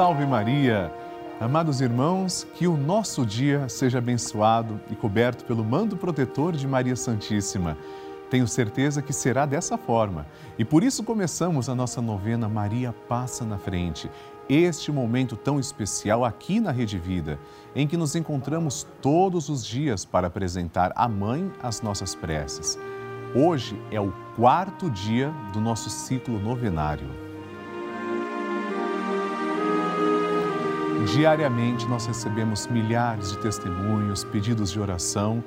Salve Maria! Amados irmãos, que o nosso dia seja abençoado e coberto pelo mando protetor de Maria Santíssima. Tenho certeza que será dessa forma. E por isso começamos a nossa novena Maria Passa na Frente. Este momento tão especial aqui na Rede Vida, em que nos encontramos todos os dias para apresentar à Mãe as nossas preces. Hoje é o quarto dia do nosso ciclo novenário. Diariamente nós recebemos milhares de testemunhos, pedidos de oração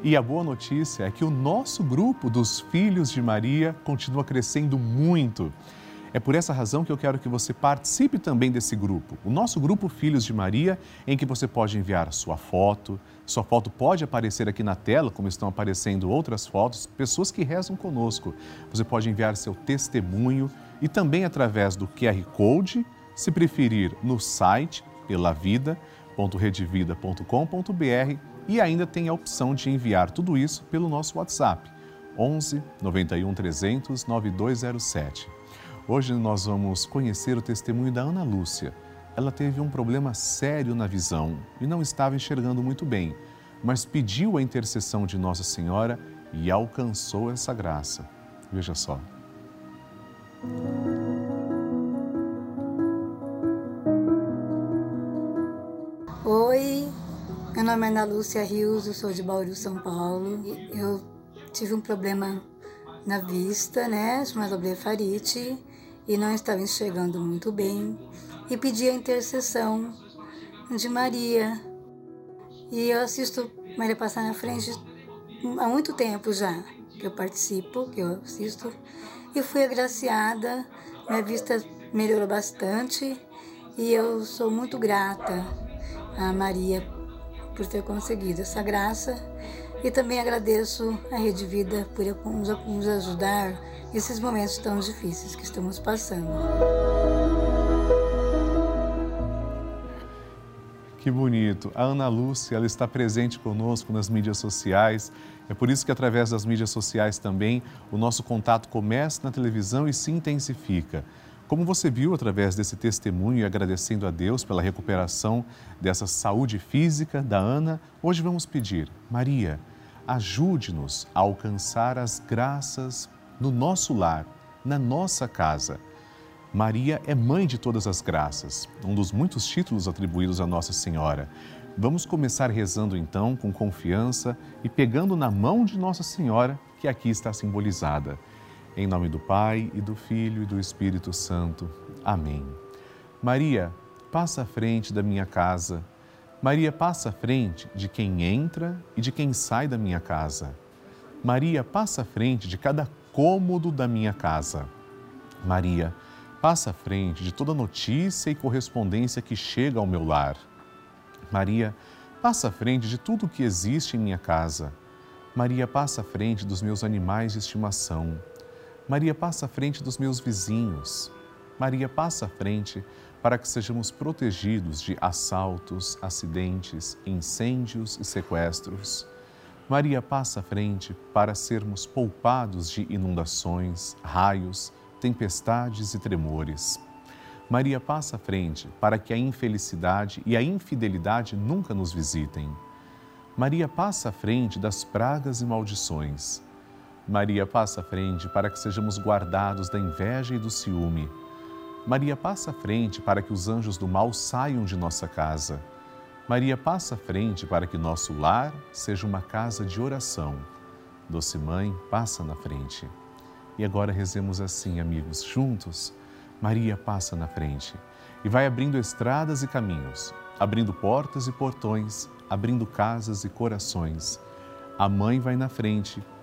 e a boa notícia é que o nosso grupo dos Filhos de Maria continua crescendo muito. É por essa razão que eu quero que você participe também desse grupo. O nosso grupo Filhos de Maria, em que você pode enviar sua foto. Sua foto pode aparecer aqui na tela, como estão aparecendo outras fotos, pessoas que rezam conosco. Você pode enviar seu testemunho e também através do QR Code, se preferir, no site pelavida.redevida.com.br e ainda tem a opção de enviar tudo isso pelo nosso WhatsApp 11 91 300 9207. Hoje nós vamos conhecer o testemunho da Ana Lúcia. Ela teve um problema sério na visão e não estava enxergando muito bem, mas pediu a intercessão de Nossa Senhora e alcançou essa graça. Veja só. Nome é Ana Lúcia Rios, eu sou de Bauru, São Paulo. Eu tive um problema na vista, né, chamado blefarite, e não estava enxergando muito bem. E pedi a intercessão de Maria. E eu assisto Maria passar na frente há muito tempo já, que eu participo, que eu assisto. E fui agraciada, minha vista melhorou bastante e eu sou muito grata a Maria por ter conseguido essa graça e também agradeço a Rede Vida por nos ajudar nesses momentos tão difíceis que estamos passando. Que bonito. A Ana Lúcia, ela está presente conosco nas mídias sociais. É por isso que através das mídias sociais também o nosso contato começa na televisão e se intensifica. Como você viu através desse testemunho e agradecendo a Deus pela recuperação dessa saúde física da Ana, hoje vamos pedir, Maria, ajude-nos a alcançar as graças no nosso lar, na nossa casa. Maria é mãe de todas as graças, um dos muitos títulos atribuídos a Nossa Senhora. Vamos começar rezando então com confiança e pegando na mão de Nossa Senhora, que aqui está simbolizada. Em nome do Pai e do Filho e do Espírito Santo. Amém. Maria, passa à frente da minha casa. Maria, passa à frente de quem entra e de quem sai da minha casa. Maria, passa à frente de cada cômodo da minha casa. Maria, passa à frente de toda notícia e correspondência que chega ao meu lar. Maria, passa à frente de tudo que existe em minha casa. Maria, passa à frente dos meus animais de estimação. Maria passa à frente dos meus vizinhos. Maria passa à frente para que sejamos protegidos de assaltos, acidentes, incêndios e sequestros. Maria passa à frente para sermos poupados de inundações, raios, tempestades e tremores. Maria passa à frente para que a infelicidade e a infidelidade nunca nos visitem. Maria passa à frente das pragas e maldições. Maria passa à frente para que sejamos guardados da inveja e do ciúme. Maria passa à frente para que os anjos do mal saiam de nossa casa. Maria passa à frente para que nosso lar seja uma casa de oração. Doce Mãe, passa na frente. E agora rezemos assim, amigos, juntos. Maria passa na frente e vai abrindo estradas e caminhos, abrindo portas e portões, abrindo casas e corações. A mãe vai na frente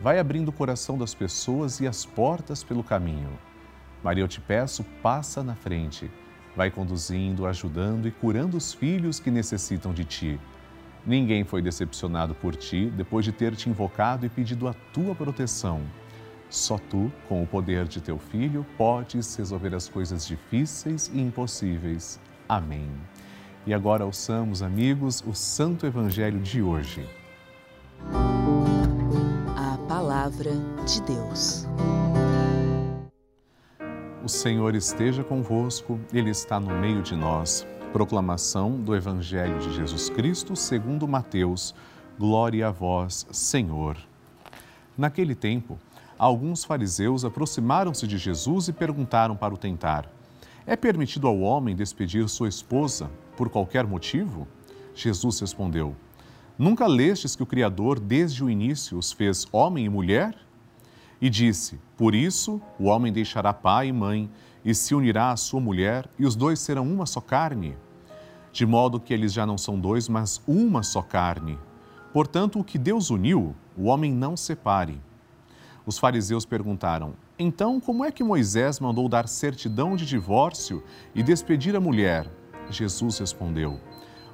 vai abrindo o coração das pessoas e as portas pelo caminho. Maria, eu te peço, passa na frente, Vai conduzindo, ajudando e curando os filhos que necessitam de ti. Ninguém foi decepcionado por ti depois de ter te invocado e pedido a tua proteção. Só tu, com o poder de teu filho, podes resolver as coisas difíceis e impossíveis. Amém. E agora ouçamos, amigos, o Santo Evangelho de hoje. Palavra de Deus. O Senhor esteja convosco, Ele está no meio de nós. Proclamação do Evangelho de Jesus Cristo segundo Mateus. Glória a vós, Senhor. Naquele tempo, alguns fariseus aproximaram-se de Jesus e perguntaram para o tentar: É permitido ao homem despedir sua esposa por qualquer motivo? Jesus respondeu: Nunca lestes que o Criador, desde o início, os fez homem e mulher? E disse: Por isso o homem deixará pai e mãe e se unirá à sua mulher, e os dois serão uma só carne. De modo que eles já não são dois, mas uma só carne. Portanto, o que Deus uniu, o homem não separe. Os fariseus perguntaram: Então, como é que Moisés mandou dar certidão de divórcio e despedir a mulher? Jesus respondeu: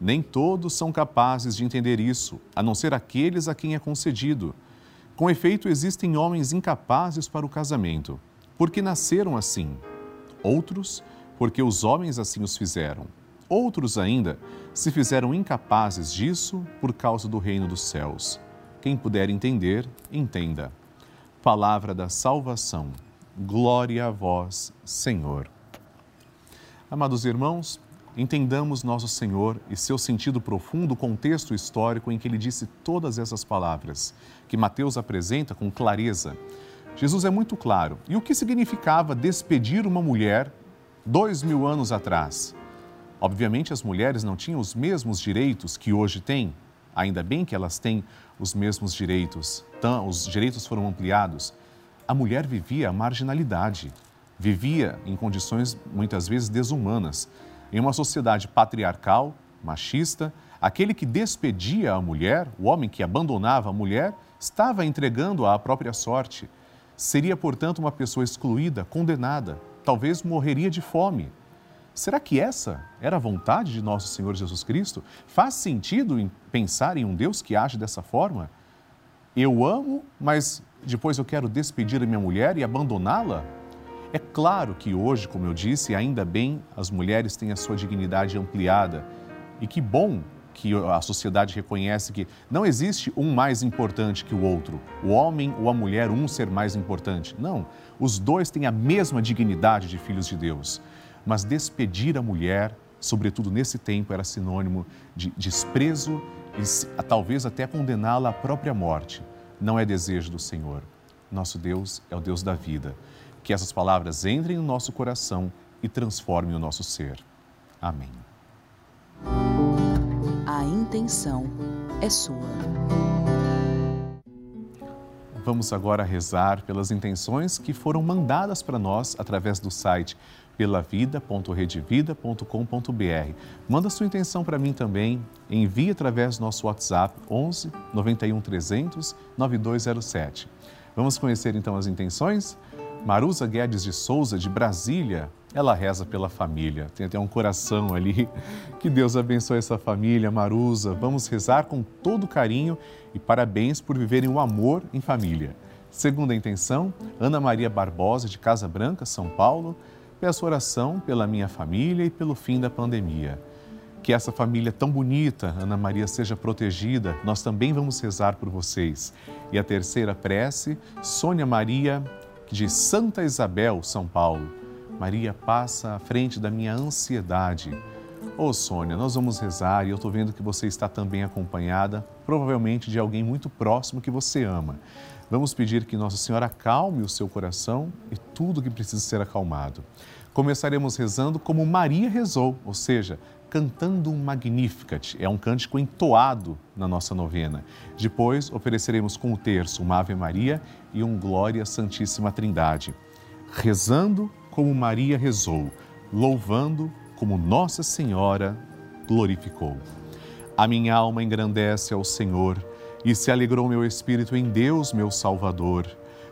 Nem todos são capazes de entender isso, a não ser aqueles a quem é concedido. Com efeito, existem homens incapazes para o casamento porque nasceram assim. Outros, porque os homens assim os fizeram. Outros ainda se fizeram incapazes disso por causa do reino dos céus. Quem puder entender, entenda. Palavra da salvação. Glória a vós, Senhor. Amados irmãos, entendamos nosso Senhor e seu sentido profundo, contexto histórico em que ele disse todas essas palavras, que Mateus apresenta com clareza Jesus é muito claro. E o que significava despedir uma mulher dois mil anos atrás? Obviamente, as mulheres não tinham os mesmos direitos que hoje têm. Ainda bem que elas têm os mesmos direitos. Os direitos foram ampliados. A mulher vivia a marginalidade, vivia em condições muitas vezes desumanas. Em uma sociedade patriarcal, machista, aquele que despedia a mulher, o homem que abandonava a mulher, estava entregando à própria sorte Seria, portanto, uma pessoa excluída, condenada, talvez morreria de fome. Será que essa era a vontade de nosso Senhor Jesus Cristo? Faz sentido em pensar em um Deus que age dessa forma? Eu amo, mas depois eu quero despedir a minha mulher e abandoná-la? É claro que hoje, como eu disse, ainda bem as mulheres têm a sua dignidade ampliada. E que bom que a sociedade reconhece que não existe um mais importante que o outro, o homem ou a mulher, um ser mais importante. Não, os dois têm a mesma dignidade de filhos de Deus. Mas despedir a mulher, sobretudo nesse tempo, era sinônimo de desprezo e talvez até condená-la à própria morte. Não é desejo do Senhor. Nosso Deus é o Deus da vida. Que essas palavras entrem no nosso coração e transformem o nosso ser. Amém a intenção é sua. Vamos agora rezar pelas intenções que foram mandadas para nós através do site pelavida.redevida.com.br. Manda sua intenção para mim também, envie através do nosso WhatsApp 11 91 300 9207. Vamos conhecer então as intenções? Marusa Guedes de Souza, de Brasília, ela reza pela família. Tem até um coração ali. Que Deus abençoe essa família, Marusa. Vamos rezar com todo carinho e parabéns por viverem o amor em família. Segunda intenção, Ana Maria Barbosa, de Casa Branca, São Paulo. Peço oração pela minha família e pelo fim da pandemia. Que essa família tão bonita, Ana Maria, seja protegida. Nós também vamos rezar por vocês. E a terceira prece, Sônia Maria, de Santa Isabel, São Paulo Maria passa à frente da minha ansiedade. Ô oh, Sônia, nós vamos rezar e eu estou vendo que você está também acompanhada, provavelmente de alguém muito próximo que você ama. Vamos pedir que Nossa Senhora acalme o seu coração e tudo que precisa ser acalmado. Começaremos rezando como Maria rezou, ou seja, cantando um Magnificat, é um cântico entoado na nossa novena. Depois ofereceremos com o terço uma Ave Maria e um Glória Santíssima Trindade. Rezando como Maria rezou, louvando como Nossa Senhora glorificou. A minha alma engrandece ao Senhor e se alegrou meu espírito em Deus, meu Salvador,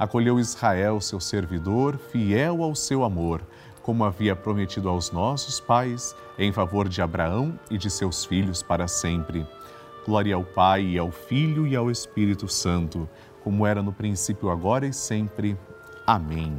Acolheu Israel, seu servidor, fiel ao seu amor, como havia prometido aos nossos pais, em favor de Abraão e de seus filhos para sempre. Glória ao Pai, e ao Filho e ao Espírito Santo, como era no princípio, agora e sempre. Amém.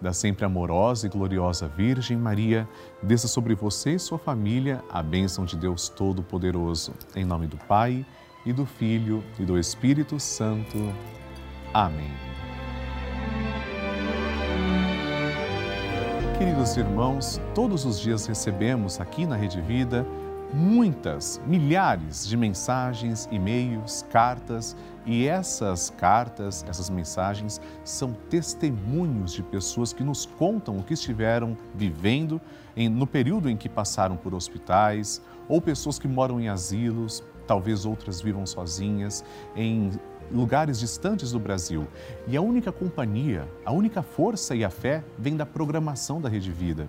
da sempre amorosa e gloriosa Virgem Maria, desça sobre você e sua família a bênção de Deus Todo-Poderoso. Em nome do Pai, e do Filho, e do Espírito Santo. Amém. Queridos irmãos, todos os dias recebemos aqui na Rede Vida muitas, milhares de mensagens, e-mails, cartas, e essas cartas, essas mensagens são testemunhos de pessoas que nos contam o que estiveram vivendo em, no período em que passaram por hospitais, ou pessoas que moram em asilos, talvez outras vivam sozinhas, em lugares distantes do Brasil. E a única companhia, a única força e a fé vem da programação da Rede Vida.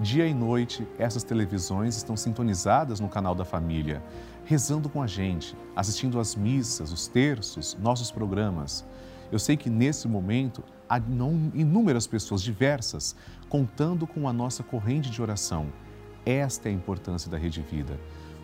Dia e noite, essas televisões estão sintonizadas no canal da família, rezando com a gente, assistindo às missas, os terços, nossos programas. Eu sei que nesse momento há inúmeras pessoas diversas contando com a nossa corrente de oração. Esta é a importância da Rede Vida.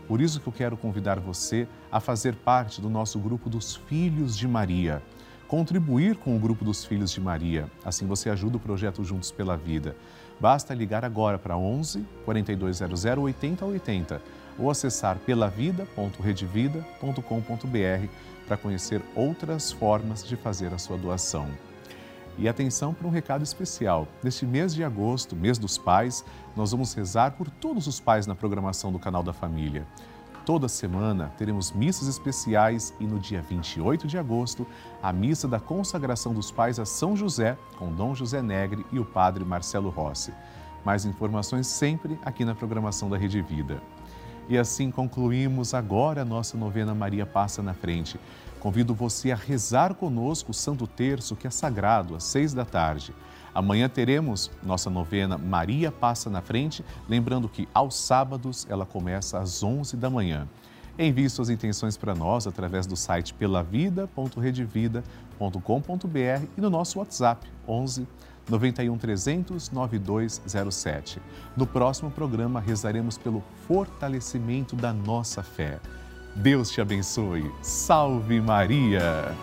Por isso que eu quero convidar você a fazer parte do nosso grupo dos Filhos de Maria. Contribuir com o grupo dos Filhos de Maria. Assim você ajuda o projeto Juntos pela Vida. Basta ligar agora para 11 4200 8080 ou acessar pelavida.redevida.com.br para conhecer outras formas de fazer a sua doação. E atenção para um recado especial. Neste mês de agosto, mês dos pais, nós vamos rezar por todos os pais na programação do canal da família. Toda semana teremos missas especiais e no dia 28 de agosto, a missa da consagração dos pais a São José, com Dom José Negre e o padre Marcelo Rossi. Mais informações sempre aqui na programação da Rede Vida. E assim concluímos agora a nossa novena Maria Passa na Frente. Convido você a rezar conosco o Santo Terço, que é sagrado, às seis da tarde. Amanhã teremos nossa novena Maria Passa na Frente, lembrando que aos sábados ela começa às 11 da manhã. Envie suas intenções para nós através do site pelavida.redevida.com.br e no nosso WhatsApp 11 91 300 9207. No próximo programa rezaremos pelo fortalecimento da nossa fé. Deus te abençoe. Salve Maria!